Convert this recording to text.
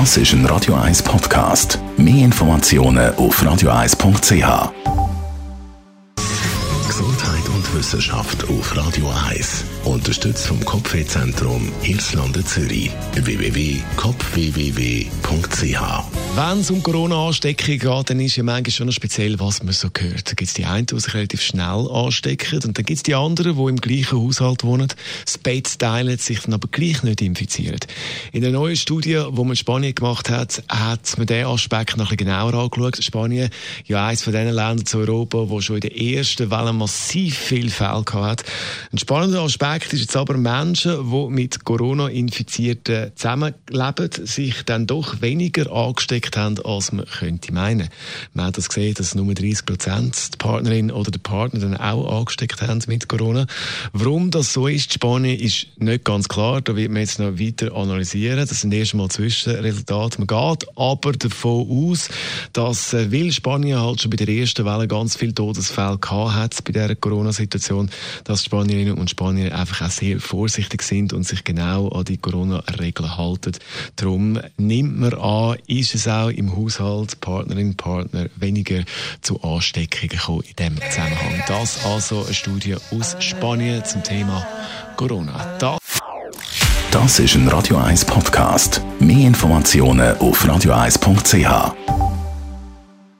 Das ist ein Radio 1 Podcast. Mehr Informationen auf radio1.ch. Gesundheit und Wissenschaft auf Radio 1. Unterstützt vom Kopfwehzentrum Irlande Zürich. www.kopfwww.ch Wenn es um Corona-Ansteckung geht, dann ist ja manchmal schon noch speziell, was man so hört. Da gibt es die einen, die sich relativ schnell anstecken und dann gibt es die anderen, die im gleichen Haushalt wohnen, das Bett teilen, sich dann aber gleich nicht infizieren. In einer neuen Studie, die man in Spanien gemacht hat, hat man diesen Aspekt noch ein bisschen genauer angeschaut. Spanien, ja eines von den Ländern zu Europa, wo schon in der ersten Welle massiv viel Fälle hat. Ein spannender Aspekt ist jetzt aber Menschen, die mit Corona-Infizierten zusammenleben, sich dann doch weniger angesteckt haben, als man könnte meinen. Man hat das gesehen, dass nur 30 Prozent die Partnerin oder der Partner dann auch angesteckt haben mit Corona. Warum das so ist, Spanien ist nicht ganz klar. Da wird man jetzt noch weiter analysieren. Das sind erstmal Zwischenresultate. Man geht aber davon aus, dass, äh, weil Spanien halt schon bei der ersten Welle ganz viele Todesfälle gehabt hat bei dieser Corona-Situation, dass Spanierinnen und Spanier einfach auch sehr vorsichtig sind und sich genau an die Corona-Regeln halten. Darum nimmt man an, ist es auch im Haushalt, Partnerin, Partner weniger zu Ansteckungen gekommen in diesem Zusammenhang. Das also eine Studie aus Spanien zum Thema Corona. Das Das ist ein Radio 1 Podcast. Mehr Informationen auf radio1.ch.